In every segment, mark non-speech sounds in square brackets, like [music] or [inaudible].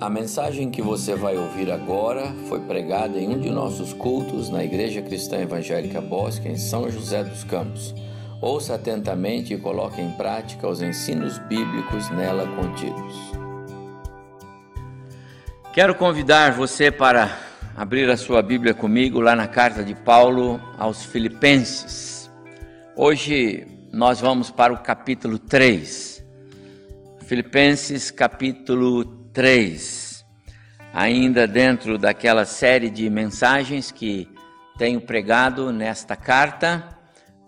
A mensagem que você vai ouvir agora foi pregada em um de nossos cultos na Igreja Cristã Evangélica Bosque, em São José dos Campos. Ouça atentamente e coloque em prática os ensinos bíblicos nela contidos. Quero convidar você para abrir a sua Bíblia comigo lá na carta de Paulo aos Filipenses. Hoje nós vamos para o capítulo 3. Filipenses capítulo 3, ainda dentro daquela série de mensagens que tenho pregado nesta carta,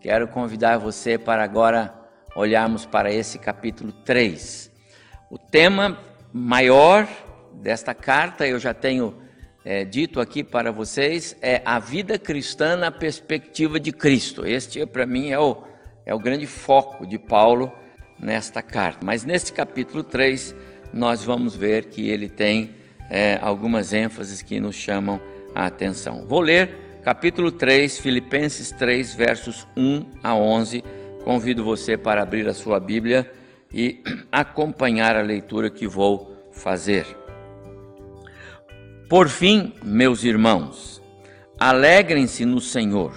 quero convidar você para agora olharmos para esse capítulo 3. O tema maior desta carta, eu já tenho é, dito aqui para vocês, é a vida cristã na perspectiva de Cristo. Este, para mim, é o, é o grande foco de Paulo nesta carta. Mas nesse capítulo 3, nós vamos ver que ele tem é, algumas ênfases que nos chamam a atenção. Vou ler capítulo 3, Filipenses 3, versos 1 a 11. Convido você para abrir a sua Bíblia e [clears throat] acompanhar a leitura que vou fazer. Por fim, meus irmãos, alegrem-se no Senhor.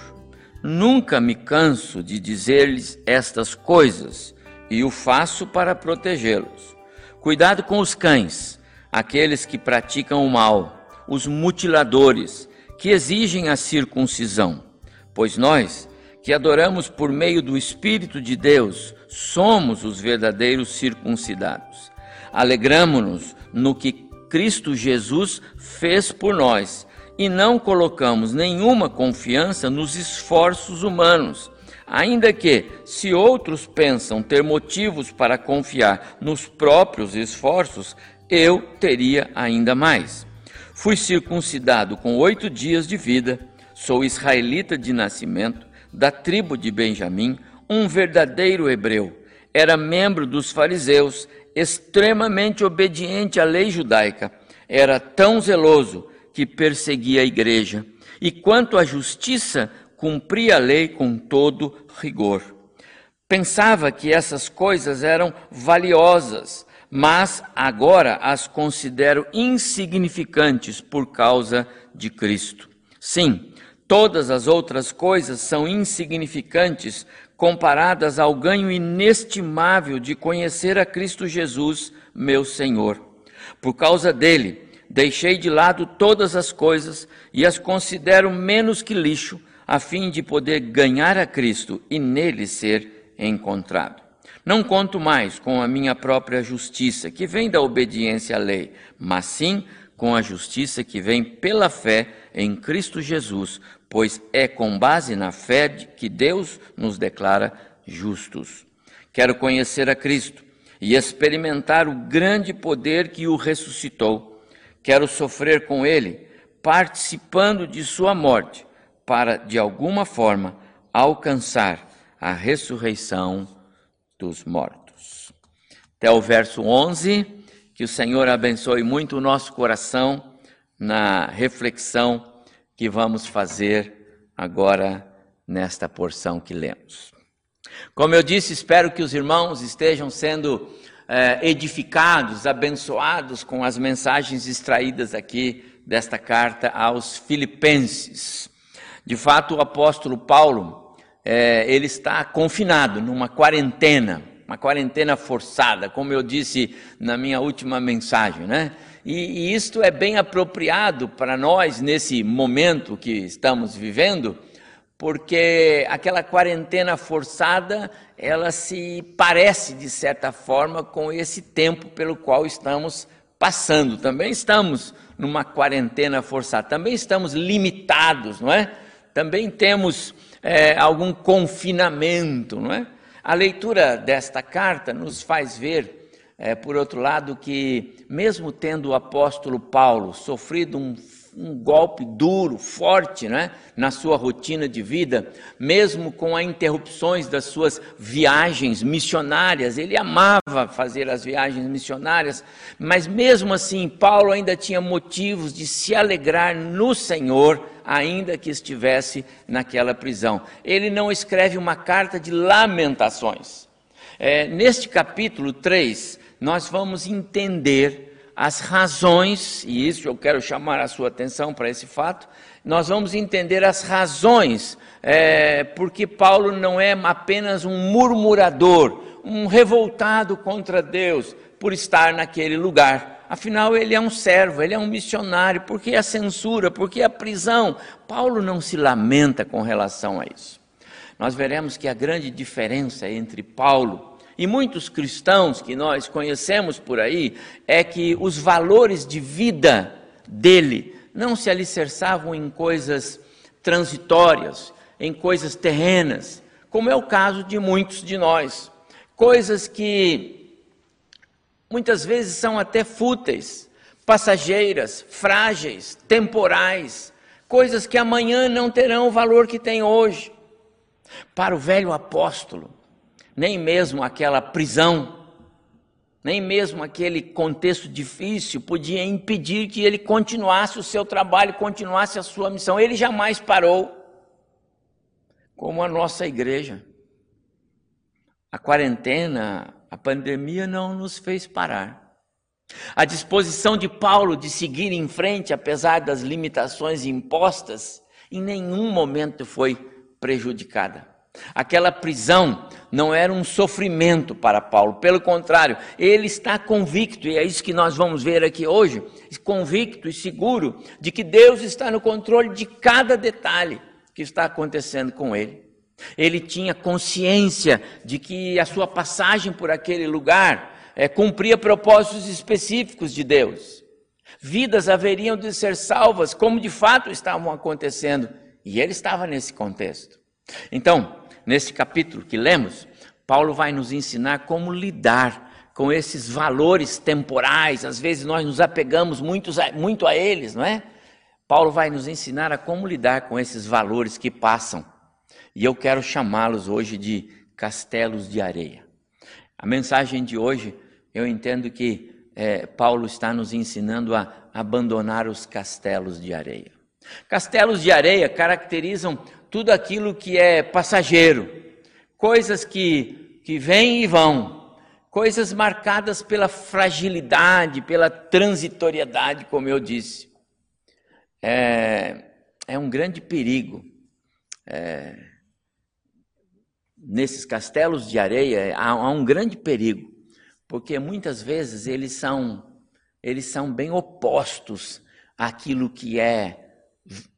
Nunca me canso de dizer-lhes estas coisas e o faço para protegê-los. Cuidado com os cães, aqueles que praticam o mal, os mutiladores, que exigem a circuncisão. Pois nós, que adoramos por meio do Espírito de Deus, somos os verdadeiros circuncidados. Alegramo-nos no que Cristo Jesus fez por nós e não colocamos nenhuma confiança nos esforços humanos Ainda que, se outros pensam ter motivos para confiar nos próprios esforços, eu teria ainda mais. Fui circuncidado com oito dias de vida, sou israelita de nascimento, da tribo de Benjamim, um verdadeiro hebreu. Era membro dos fariseus, extremamente obediente à lei judaica. Era tão zeloso que perseguia a igreja. E quanto à justiça, cumpria a lei com todo rigor. Pensava que essas coisas eram valiosas, mas agora as considero insignificantes por causa de Cristo. Sim, todas as outras coisas são insignificantes comparadas ao ganho inestimável de conhecer a Cristo Jesus, meu Senhor. Por causa dele, deixei de lado todas as coisas e as considero menos que lixo a fim de poder ganhar a Cristo e nele ser encontrado. Não conto mais com a minha própria justiça, que vem da obediência à lei, mas sim com a justiça que vem pela fé em Cristo Jesus, pois é com base na fé que Deus nos declara justos. Quero conhecer a Cristo e experimentar o grande poder que o ressuscitou. Quero sofrer com ele, participando de sua morte para, de alguma forma, alcançar a ressurreição dos mortos. Até o verso 11, que o Senhor abençoe muito o nosso coração na reflexão que vamos fazer agora nesta porção que lemos. Como eu disse, espero que os irmãos estejam sendo eh, edificados, abençoados com as mensagens extraídas aqui desta carta aos Filipenses. De fato, o apóstolo Paulo, é, ele está confinado numa quarentena, uma quarentena forçada, como eu disse na minha última mensagem, né? E, e isto é bem apropriado para nós nesse momento que estamos vivendo, porque aquela quarentena forçada, ela se parece de certa forma com esse tempo pelo qual estamos passando. Também estamos numa quarentena forçada, também estamos limitados, não é? Também temos é, algum confinamento, não é? A leitura desta carta nos faz ver, é, por outro lado, que mesmo tendo o apóstolo Paulo sofrido um um golpe duro, forte, né, na sua rotina de vida, mesmo com as interrupções das suas viagens missionárias. Ele amava fazer as viagens missionárias, mas mesmo assim, Paulo ainda tinha motivos de se alegrar no Senhor, ainda que estivesse naquela prisão. Ele não escreve uma carta de lamentações. É, neste capítulo 3, nós vamos entender as razões, e isso eu quero chamar a sua atenção para esse fato, nós vamos entender as razões, é, porque Paulo não é apenas um murmurador, um revoltado contra Deus por estar naquele lugar. Afinal, ele é um servo, ele é um missionário. Por que a censura? Por que a prisão? Paulo não se lamenta com relação a isso. Nós veremos que a grande diferença entre Paulo e muitos cristãos que nós conhecemos por aí é que os valores de vida dele não se alicerçavam em coisas transitórias, em coisas terrenas, como é o caso de muitos de nós. Coisas que muitas vezes são até fúteis, passageiras, frágeis, temporais, coisas que amanhã não terão o valor que tem hoje. Para o velho apóstolo, nem mesmo aquela prisão nem mesmo aquele contexto difícil podia impedir que ele continuasse o seu trabalho, continuasse a sua missão. Ele jamais parou, como a nossa igreja. A quarentena, a pandemia não nos fez parar. A disposição de Paulo de seguir em frente, apesar das limitações impostas, em nenhum momento foi prejudicada. Aquela prisão não era um sofrimento para Paulo, pelo contrário, ele está convicto, e é isso que nós vamos ver aqui hoje, convicto e seguro de que Deus está no controle de cada detalhe que está acontecendo com ele. Ele tinha consciência de que a sua passagem por aquele lugar é, cumpria propósitos específicos de Deus. Vidas haveriam de ser salvas, como de fato estavam acontecendo, e ele estava nesse contexto. Então, nesse capítulo que lemos, Paulo vai nos ensinar como lidar com esses valores temporais. Às vezes nós nos apegamos muito, muito a eles, não é? Paulo vai nos ensinar a como lidar com esses valores que passam. E eu quero chamá-los hoje de castelos de areia. A mensagem de hoje, eu entendo que é, Paulo está nos ensinando a abandonar os castelos de areia. Castelos de areia caracterizam tudo aquilo que é passageiro, coisas que, que vêm e vão, coisas marcadas pela fragilidade, pela transitoriedade, como eu disse. É, é um grande perigo. É, nesses castelos de areia há, há um grande perigo, porque muitas vezes eles são, eles são bem opostos àquilo que é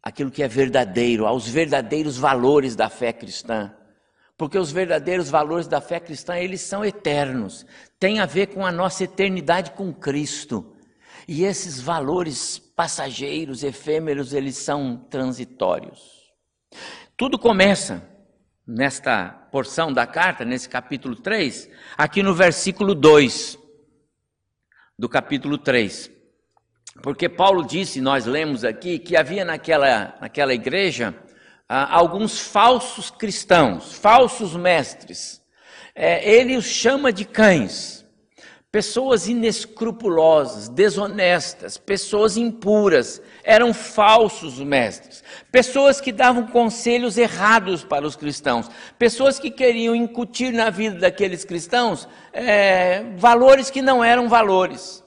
aquilo que é verdadeiro, aos verdadeiros valores da fé cristã. Porque os verdadeiros valores da fé cristã, eles são eternos, tem a ver com a nossa eternidade com Cristo. E esses valores passageiros, efêmeros, eles são transitórios. Tudo começa nesta porção da carta, nesse capítulo 3, aqui no versículo 2 do capítulo 3. Porque Paulo disse, nós lemos aqui, que havia naquela, naquela igreja ah, alguns falsos cristãos, falsos mestres. É, ele os chama de cães, pessoas inescrupulosas, desonestas, pessoas impuras, eram falsos mestres, pessoas que davam conselhos errados para os cristãos, pessoas que queriam incutir na vida daqueles cristãos é, valores que não eram valores.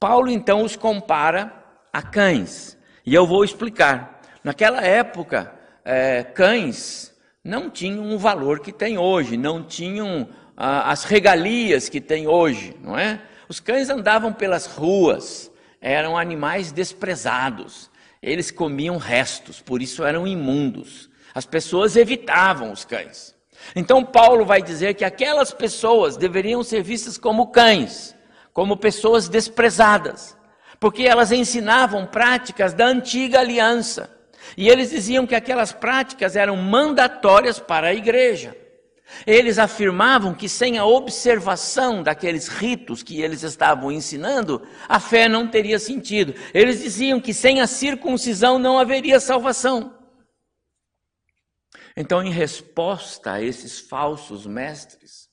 Paulo então os compara a cães. E eu vou explicar. Naquela época, é, cães não tinham o valor que tem hoje, não tinham ah, as regalias que tem hoje, não é? Os cães andavam pelas ruas, eram animais desprezados, eles comiam restos, por isso eram imundos. As pessoas evitavam os cães. Então Paulo vai dizer que aquelas pessoas deveriam ser vistas como cães, como pessoas desprezadas, porque elas ensinavam práticas da antiga aliança. E eles diziam que aquelas práticas eram mandatórias para a igreja. Eles afirmavam que sem a observação daqueles ritos que eles estavam ensinando, a fé não teria sentido. Eles diziam que sem a circuncisão não haveria salvação. Então, em resposta a esses falsos mestres,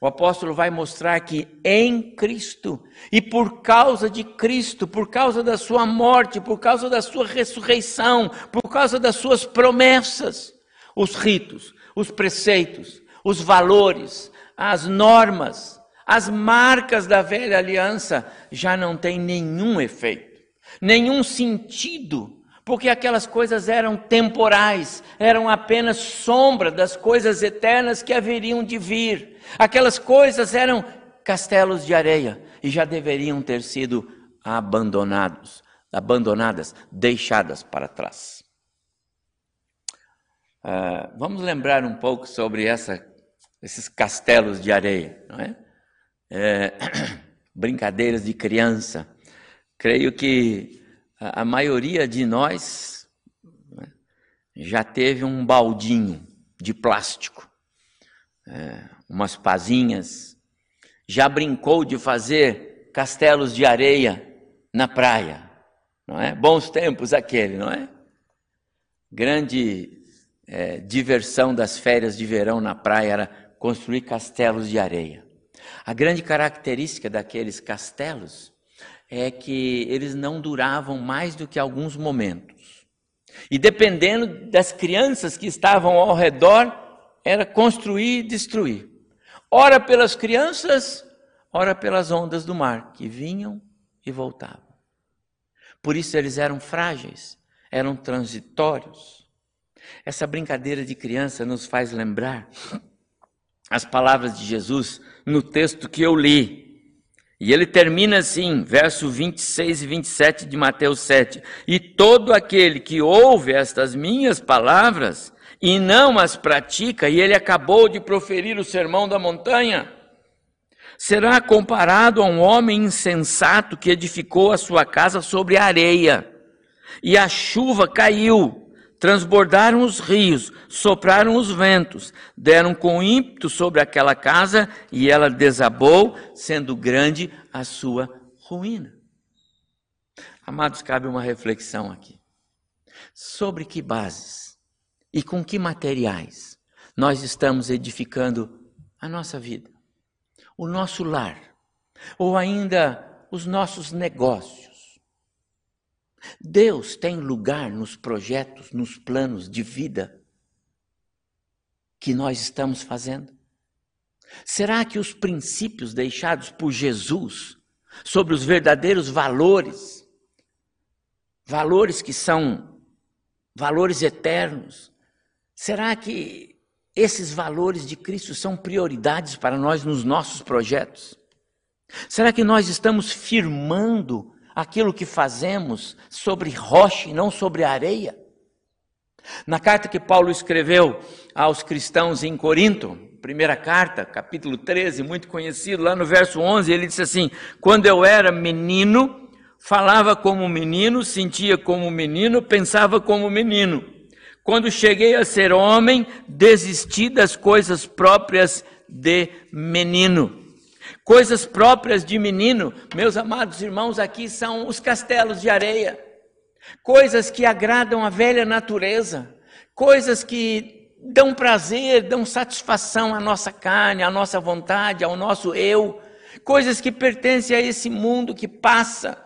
o apóstolo vai mostrar que em Cristo e por causa de Cristo, por causa da sua morte, por causa da sua ressurreição, por causa das suas promessas, os ritos, os preceitos, os valores, as normas, As marcas da velha aliança já não têm nenhum efeito, nenhum sentido porque aquelas coisas eram temporais, eram apenas sombra das coisas eternas que haveriam de vir. Aquelas coisas eram castelos de areia e já deveriam ter sido abandonados, abandonadas, deixadas para trás. Uh, vamos lembrar um pouco sobre essa, esses castelos de areia, não é? é [clears throat] brincadeiras de criança. Creio que a, maioria de nós né, já teve um baldinho de plástico, é, umas pazinhas, já brincou de fazer castelos de areia na praia, não é? Bons tempos aquele, não é? Grande é, diversão das férias de verão na praia era construir castelos de areia. A grande característica daqueles castelos é que eles não duravam mais do que alguns momentos. E dependendo das crianças que estavam ao redor, era construir e destruir. Ora pelas crianças, ora pelas ondas do mar, que vinham e voltavam. Por isso eles eram frágeis, eram transitórios. Essa brincadeira de criança nos faz lembrar as palavras de Jesus no texto que eu li, e ele termina assim, verso 26 e 27 de Mateus 7. E todo aquele que ouve estas minhas palavras e não as pratica, e ele acabou de proferir o sermão da montanha, será comparado a um homem insensato que edificou a sua casa sobre a areia, e a chuva caiu, transbordaram os rios, sopraram os ventos, deram com ímpeto sobre aquela casa e ela desabou, sendo grande a sua ruína. Amados, cabe uma reflexão aqui. Sobre que bases e com que materiais nós estamos edificando a nossa vida, o nosso lar, ou ainda os nossos negócios? Deus tem lugar nos projetos, nos planos de vida que nós estamos fazendo? Será que os princípios deixados por Jesus sobre os verdadeiros valores, valores que são valores eternos, será que esses valores de Cristo são prioridades para nós nos nossos projetos? Será que nós estamos firmando aquilo que fazemos sobre rocha e não sobre areia. Na carta que Paulo escreveu aos cristãos em Corinto, primeira carta, capítulo 13, muito conhecido, lá no verso 11, ele disse assim: Quando eu era menino, falava como menino, sentia como menino, pensava como menino. Quando cheguei a ser homem, desisti das coisas próprias de menino. Coisas próprias de menino, meus amados irmãos, aqui são os castelos de areia. Coisas que agradam a velha natureza, coisas que dão prazer, dão satisfação à nossa carne, à nossa vontade, ao nosso eu, coisas que pertencem a esse mundo que passa,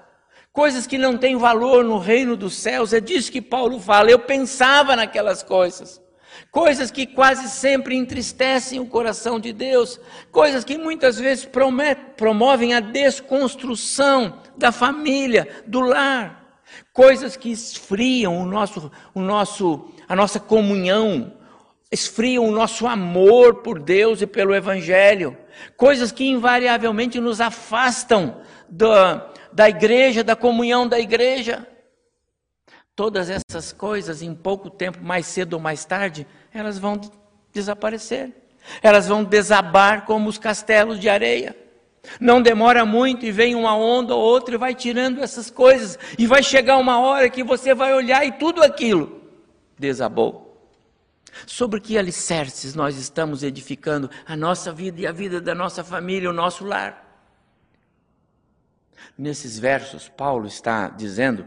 coisas que não têm valor no reino dos céus. É disso que Paulo fala. Eu pensava naquelas coisas coisas que quase sempre entristecem o coração de Deus, coisas que muitas vezes promovem a desconstrução da família, do lar, coisas que esfriam o nosso, o nosso, a nossa comunhão, esfriam o nosso amor por Deus e pelo Evangelho, coisas que invariavelmente nos afastam da, da igreja, da comunhão da igreja. Todas essas coisas, em pouco tempo, mais cedo ou mais tarde, elas vão desaparecer. Elas vão desabar como os castelos de areia. Não demora muito e vem uma onda ou outra e vai tirando essas coisas. E vai chegar uma hora que você vai olhar e tudo aquilo desabou. Sobre que alicerces nós estamos edificando a nossa vida e a vida da nossa família, o nosso lar? Nesses versos, Paulo está dizendo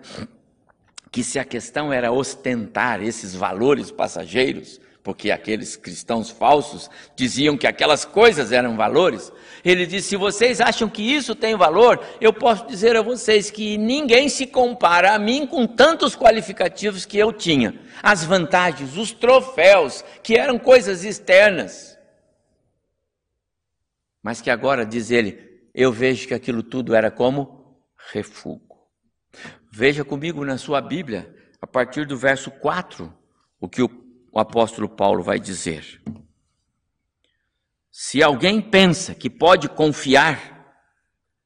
que se a questão era ostentar esses valores passageiros, porque aqueles cristãos falsos diziam que aquelas coisas eram valores. Ele disse: se vocês acham que isso tem valor, eu posso dizer a vocês que ninguém se compara a mim com tantos qualificativos que eu tinha. As vantagens, os troféus, que eram coisas externas. mas que agora, diz ele, eu vejo que aquilo tudo era como refúgio. Veja comigo na sua Bíblia, a partir do verso 4, o que o, apóstolo Paulo vai dizer. Se alguém pensa que pode confiar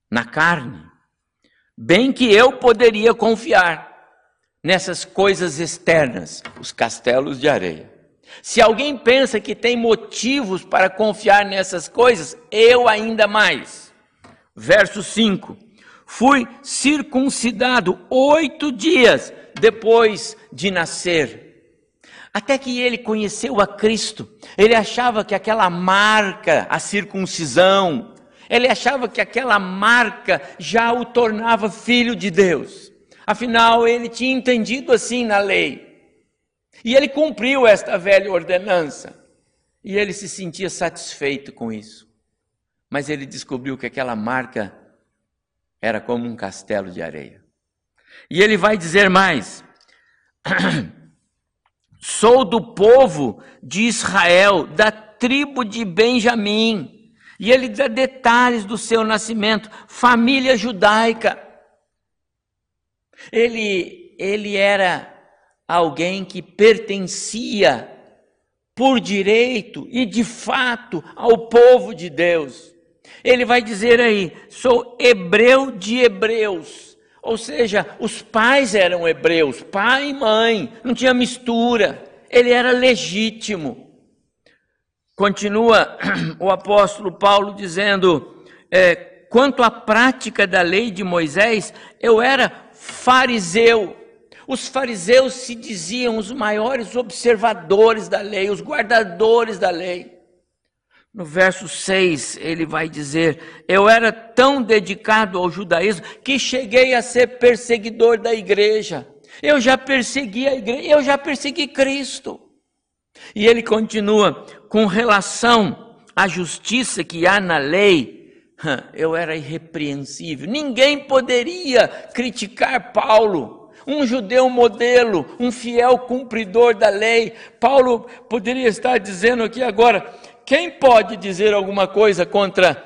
na carne, bem que eu poderia confiar nessas coisas externas, os castelos de areia. Se alguém pensa que tem motivos para confiar nessas coisas, eu ainda mais. Verso 5: Fui circuncidado oito dias depois de nascer. Até que ele conheceu a Cristo, ele achava que aquela marca, a circuncisão, ele achava que aquela marca já o tornava filho de Deus. Afinal, ele tinha entendido assim na lei. E ele cumpriu esta velha ordenança. E ele se sentia satisfeito com isso. Mas ele descobriu que aquela marca era como um castelo de areia. E ele vai dizer mais: [clears throat] Sou do povo de Israel, da tribo de Benjamim. E ele dá detalhes do seu nascimento, família judaica. Ele, ele era alguém que pertencia por direito e de fato ao povo de Deus. Ele vai dizer aí: sou hebreu de hebreus. Ou seja, os pais eram hebreus, pai e mãe, não tinha mistura. Ele era legítimo. Continua [clears throat] o apóstolo Paulo dizendo: é, quanto à prática da lei de Moisés, eu era fariseu. Os fariseus se diziam os maiores observadores da lei, os guardadores da lei. No verso 6, ele vai dizer: Eu era tão dedicado ao judaísmo que cheguei a ser perseguidor da igreja. Eu já persegui a igreja, eu já persegui Cristo. E ele continua: com relação à justiça que há na lei, eu era irrepreensível. Ninguém poderia criticar Paulo, um judeu modelo, um fiel cumpridor da lei. Paulo poderia estar dizendo aqui agora: quem pode dizer alguma coisa contra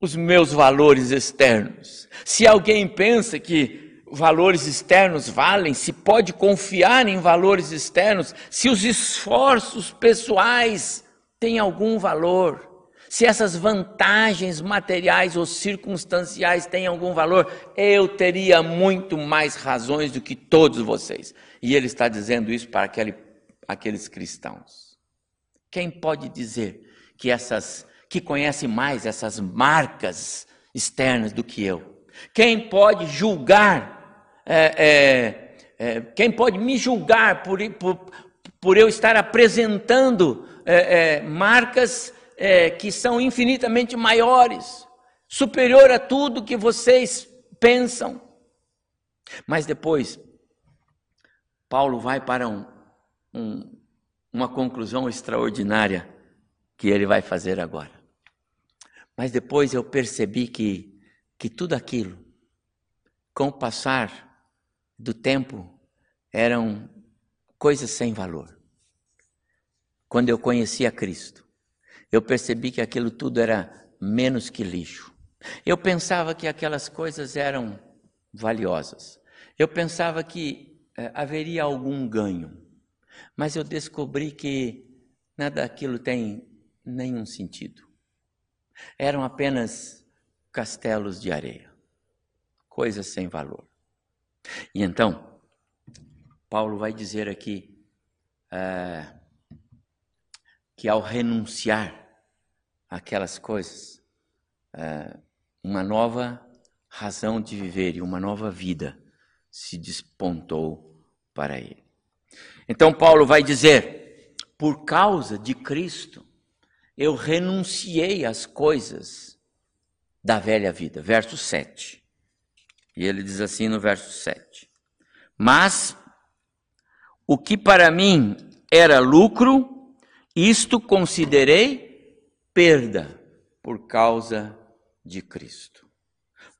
os meus valores externos? Se alguém pensa que valores externos valem, se pode confiar em valores externos, se os esforços pessoais têm algum valor se essas vantagens materiais ou circunstanciais têm algum valor, eu teria muito mais razões do que todos vocês. E ele está dizendo isso para aquele, aqueles cristãos. Quem pode dizer que essas que conhece mais essas marcas externas do que eu? Quem pode julgar? É, é, é, quem pode me julgar por, por, por eu estar apresentando é, é, marcas é, que são infinitamente maiores, superior a tudo que vocês pensam. Mas depois, Paulo vai para um, um, uma conclusão extraordinária que ele vai fazer agora. Mas depois eu percebi que, que tudo aquilo, com o passar do tempo, eram coisas sem valor. Quando eu conheci a Cristo, eu percebi que aquilo tudo era menos que lixo. Eu pensava que aquelas coisas eram valiosas. Eu pensava que é, haveria algum ganho. Mas eu descobri que nada daquilo tem nenhum sentido. Eram apenas castelos de areia, coisas sem valor. E então, Paulo vai dizer aqui é, que ao renunciar aquelas coisas, é, uma nova razão de viver e uma nova vida se despontou para ele. Então Paulo vai dizer: por causa de Cristo, eu renunciei às coisas da velha vida. Verso 7. E ele diz assim no verso 7: Mas o que para mim era lucro, isto considerei perda por causa de Cristo.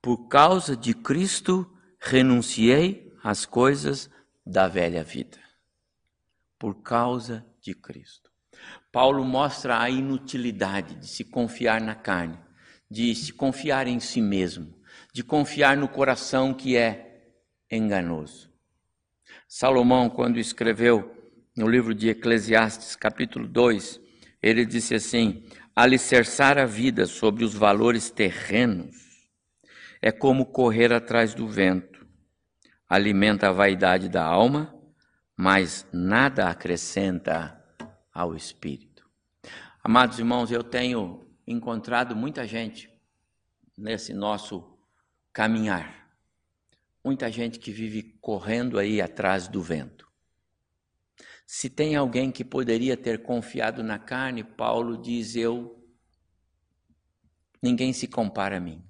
Por causa de Cristo, renunciei às coisas da velha vida. Por causa de Cristo. Paulo mostra a inutilidade de se confiar na carne, de se confiar em si mesmo, de confiar no coração que é enganoso. Salomão, quando escreveu no livro de Eclesiastes, capítulo 2, ele disse assim: alicerçar a vida sobre os valores terrenos é como correr atrás do vento. Alimenta a vaidade da alma, mas nada acrescenta ao espírito. Amados irmãos, eu tenho encontrado muita gente nesse nosso caminhar. Muita gente que vive correndo aí atrás do vento. Se tem alguém que poderia ter confiado na carne, Paulo diz: Eu. Ninguém se compara a mim.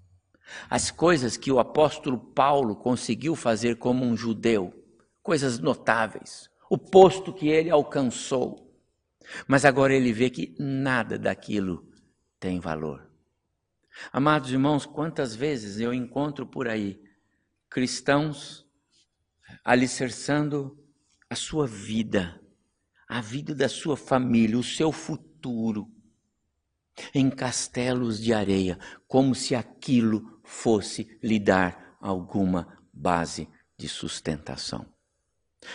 As coisas que o apóstolo Paulo conseguiu fazer como um judeu, coisas notáveis, o posto que ele alcançou, mas agora ele vê que nada daquilo tem valor. Amados irmãos, quantas vezes eu encontro por aí cristãos alicerçando a sua vida, a vida da sua família, o seu futuro, em castelos de areia, como se aquilo fosse lhe dar alguma base de sustentação.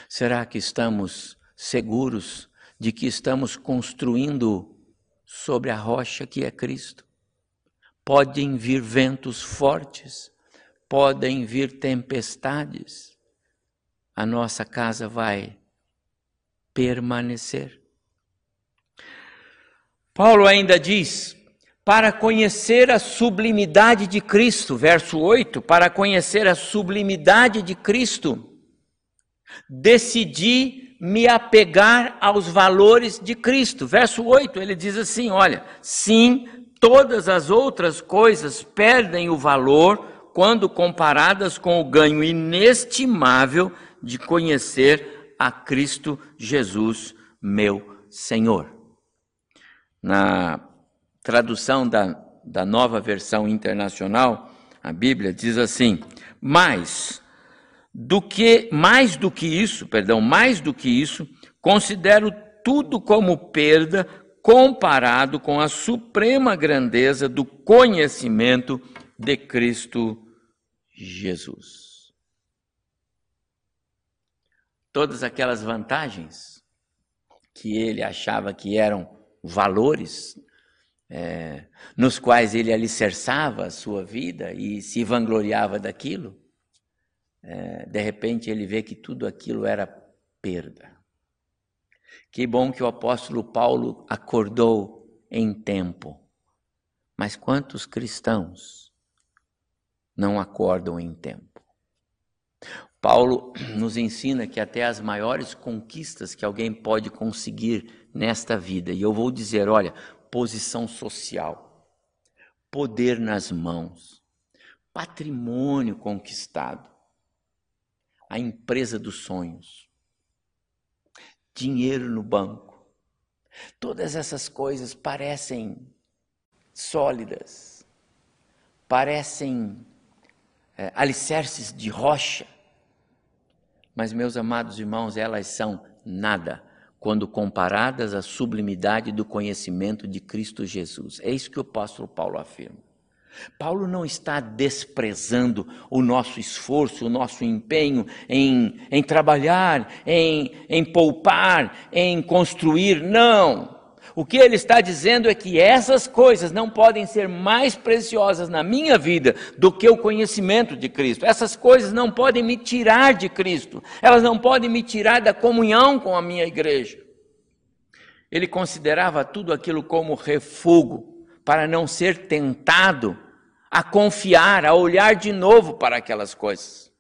Será que estamos seguros de que estamos construindo sobre a rocha que é Cristo. Podem vir ventos fortes, podem vir tempestades, a nossa casa vai permanecer. Paulo ainda diz: para conhecer a sublimidade de Cristo, verso 8, para conhecer a sublimidade de Cristo, decidi me apegar aos valores de Cristo. Verso 8, ele diz assim: olha, sim, todas as outras coisas perdem o valor quando comparadas com o ganho inestimável de conhecer a Cristo Jesus, meu Senhor. Na tradução da, da nova versão internacional, a Bíblia diz assim: Mas do que mais do que isso, perdão, mais do que isso, considero tudo como perda comparado com a suprema grandeza do conhecimento de Cristo Jesus. Todas aquelas vantagens que ele achava que eram valores, é, nos quais ele alicerçava a sua vida e se vangloriava daquilo, é, de repente ele vê que tudo aquilo era perda. Que bom que o apóstolo Paulo acordou em tempo. Mas quantos cristãos não acordam em tempo? Paulo nos ensina que até as maiores conquistas que alguém pode conseguir nesta vida, e eu vou dizer, olha, posição social, poder nas mãos, patrimônio conquistado, a empresa dos sonhos, dinheiro no banco. Todas essas coisas parecem sólidas, parecem é, alicerces de rocha, mas, meus amados irmãos, elas são nada quando comparadas à sublimidade do conhecimento de Cristo Jesus. É isso que o apóstolo Paulo afirma. Paulo não está desprezando o nosso esforço, o nosso empenho em, em trabalhar, em, em poupar, em construir. Não. O que ele está dizendo é que essas coisas não podem ser mais preciosas na minha vida do que o conhecimento de Cristo. Essas coisas não podem me tirar de Cristo. Elas não podem me tirar da comunhão com a minha igreja. Ele considerava tudo aquilo como refúgio para não ser tentado a confiar, a olhar de novo para aquelas coisas.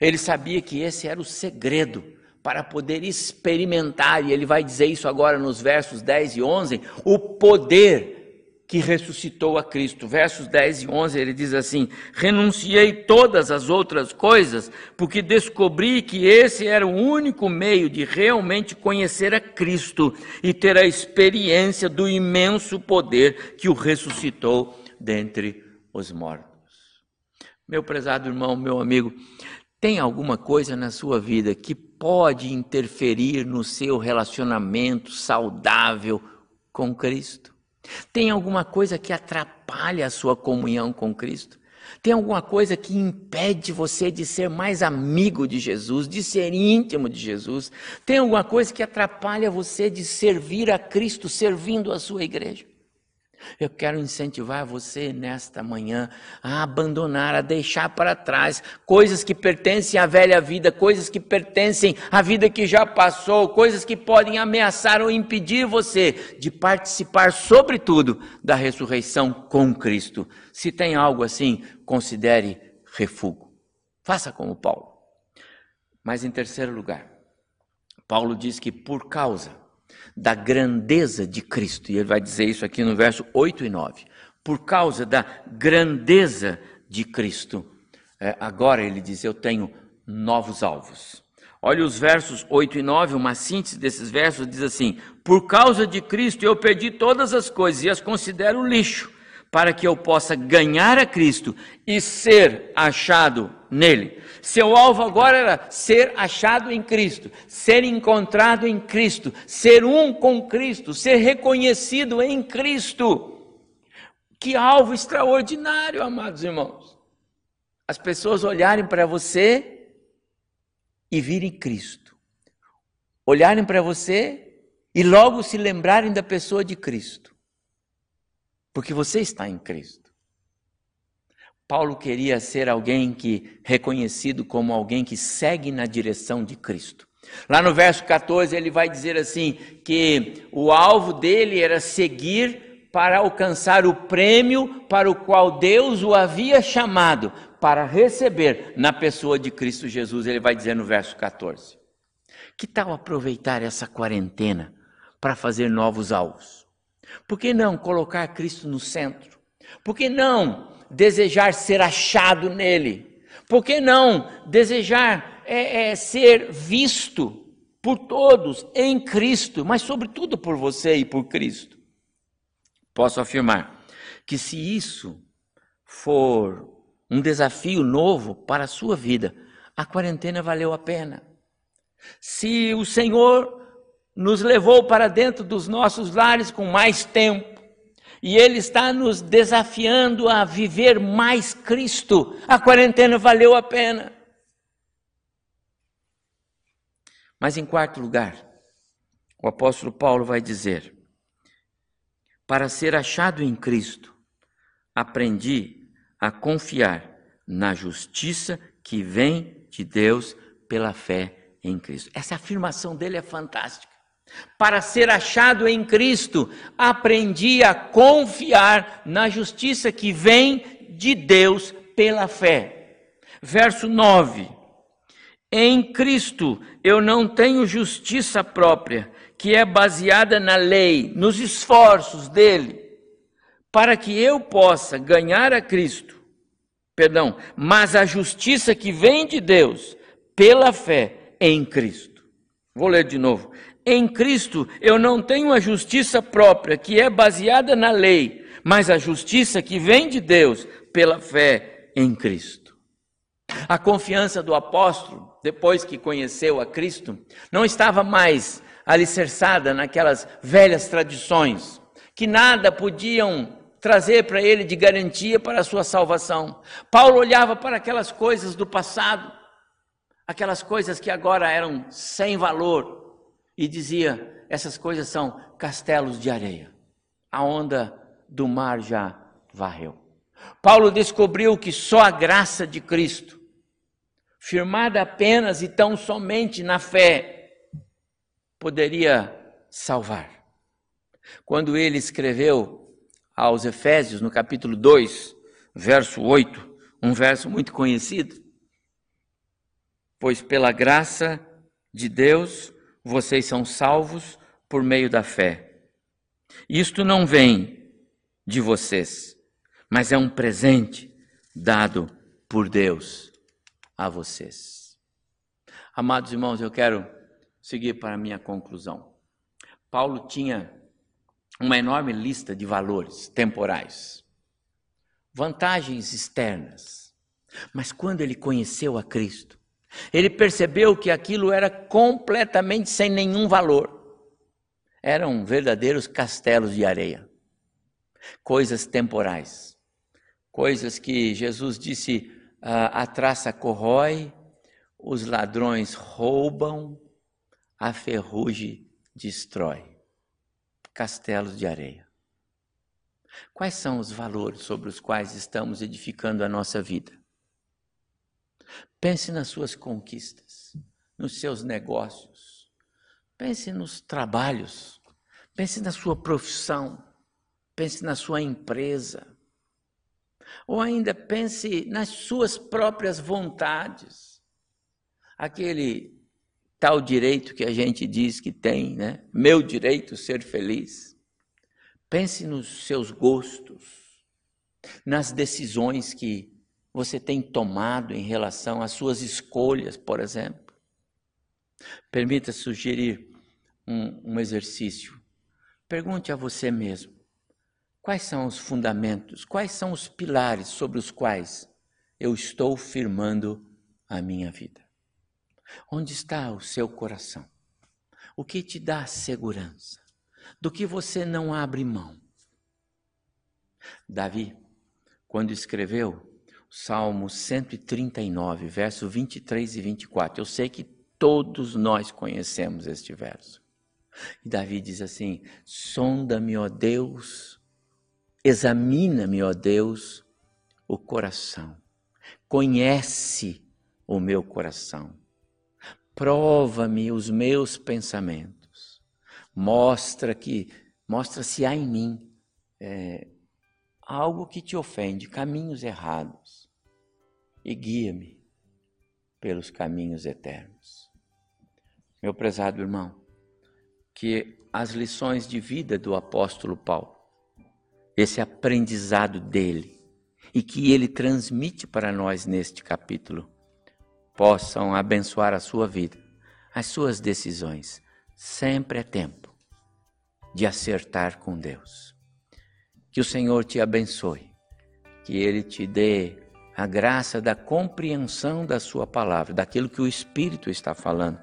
Ele sabia que esse era o segredo para poder experimentar, e ele vai dizer isso agora nos versos 10 e 11, o poder que ressuscitou a Cristo. Versos 10 e 11 ele diz assim: Renunciei todas as outras coisas, porque descobri que esse era o único meio de realmente conhecer a Cristo e ter a experiência do imenso poder que o ressuscitou dentre os mortos. Meu prezado irmão, meu amigo, tem alguma coisa na sua vida que pode interferir no seu relacionamento saudável com Cristo? Tem alguma coisa que atrapalha a sua comunhão com Cristo? Tem alguma coisa que impede você de ser mais amigo de Jesus, de ser íntimo de Jesus? Tem alguma coisa que atrapalha você de servir a Cristo servindo a sua igreja? Eu quero incentivar você nesta manhã a abandonar, a deixar para trás coisas que pertencem à velha vida, coisas que pertencem à vida que já passou, coisas que podem ameaçar ou impedir você de participar, sobretudo, da ressurreição com Cristo. Se tem algo assim, considere refúgio. Faça como Paulo. Mas em terceiro lugar, Paulo diz que por causa da grandeza de Cristo. E ele vai dizer isso aqui no verso 8 e 9. Por causa da grandeza de Cristo. É, agora ele diz: Eu tenho novos alvos. Olha os versos 8 e 9, uma síntese desses versos diz assim: Por causa de Cristo eu perdi todas as coisas e as considero lixo para que eu possa ganhar a Cristo e ser achado nele. Seu alvo agora era ser achado em Cristo, ser encontrado em Cristo, ser um com Cristo, ser reconhecido em Cristo. Que alvo extraordinário, amados irmãos. As pessoas olharem para você e virem Cristo. Olharem para você e logo se lembrarem da pessoa de Cristo porque você está em Cristo. Paulo queria ser alguém que reconhecido como alguém que segue na direção de Cristo. Lá no verso 14 ele vai dizer assim que o alvo dele era seguir para alcançar o prêmio para o qual Deus o havia chamado para receber na pessoa de Cristo Jesus. Ele vai dizer no verso 14. Que tal aproveitar essa quarentena para fazer novos alvos? Por que não colocar Cristo no centro? Por que não desejar ser achado nele? Por que não desejar é, é, ser visto por todos em Cristo, mas sobretudo por você e por Cristo? Posso afirmar que se isso for um desafio novo para a sua vida, a quarentena valeu a pena. Se o Senhor nos levou para dentro dos nossos lares com mais tempo. E Ele está nos desafiando a viver mais Cristo. A quarentena valeu a pena. Mas em quarto lugar, o apóstolo Paulo vai dizer: para ser achado em Cristo, aprendi a confiar na justiça que vem de Deus pela fé em Cristo. Essa afirmação dele é fantástica. Para ser achado em Cristo, aprendi a confiar na justiça que vem de Deus pela fé. Verso 9: Em Cristo eu não tenho justiça própria, que é baseada na lei, nos esforços dele, para que eu possa ganhar a Cristo. Perdão, mas a justiça que vem de Deus pela fé em Cristo. Vou ler de novo. Em Cristo eu não tenho a justiça própria, que é baseada na lei, mas a justiça que vem de Deus pela fé em Cristo. A confiança do apóstolo, depois que conheceu a Cristo, não estava mais alicerçada naquelas velhas tradições, que nada podiam trazer para ele de garantia para a sua salvação. Paulo olhava para aquelas coisas do passado, aquelas coisas que agora eram sem valor, e dizia: essas coisas são castelos de areia. A onda do mar já varreu. Paulo descobriu que só a graça de Cristo, firmada apenas e tão somente na fé, poderia salvar. Quando ele escreveu aos Efésios, no capítulo 2, verso 8, um verso muito conhecido, pois pela graça de Deus vocês são salvos por meio da fé. Isto não vem de vocês, mas é um presente dado por Deus a vocês. Amados irmãos, eu quero seguir para a minha conclusão. Paulo tinha uma enorme lista de valores temporais, vantagens externas, mas quando ele conheceu a Cristo, ele percebeu que aquilo era completamente sem nenhum valor. eram verdadeiros castelos de areia, coisas temporais, coisas que Jesus disse: a traça corrói, os ladrões roubam, a ferrugem destrói. Castelos de areia. Quais são os valores sobre os quais estamos edificando a nossa vida? Pense nas suas conquistas, nos seus negócios, pense nos trabalhos, pense na sua profissão, pense na sua empresa, ou ainda pense nas suas próprias vontades. Aquele tal direito que a gente diz que tem, né? Meu direito ser feliz. Pense nos seus gostos, nas decisões que você tem tomado em relação às suas escolhas, por exemplo. Permita sugerir um, um exercício. Pergunte a você mesmo: quais são os fundamentos, quais são os pilares sobre os quais eu estou firmando a minha vida? Onde está o seu coração? O que te dá segurança? Do que você não abre mão? Davi, quando escreveu Salmo 139, verso 23 e 24, eu sei que todos nós conhecemos este verso. E Davi diz assim: Sonda-me, ó Deus, examina-me, ó Deus, o coração, conhece o meu coração. Prova-me os meus pensamentos, mostra que, mostra se há em mim é, algo que te ofende, caminhos errados, e guia-me pelos caminhos eternos. Meu prezado irmão, que as lições de vida do apóstolo Paulo, esse aprendizado dele, e que ele transmite para nós neste capítulo, possam abençoar a sua vida, as suas decisões. Sempre é tempo de acertar com Deus. Que o Senhor te abençoe, que Ele te dê a graça da compreensão da Sua palavra, daquilo que o Espírito está falando,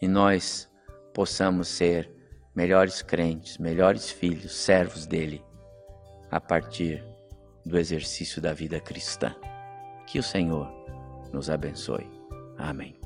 e nós possamos ser melhores crentes, melhores filhos, servos dele, a partir do exercício da vida cristã. Que o Senhor nos abençoe. Amém.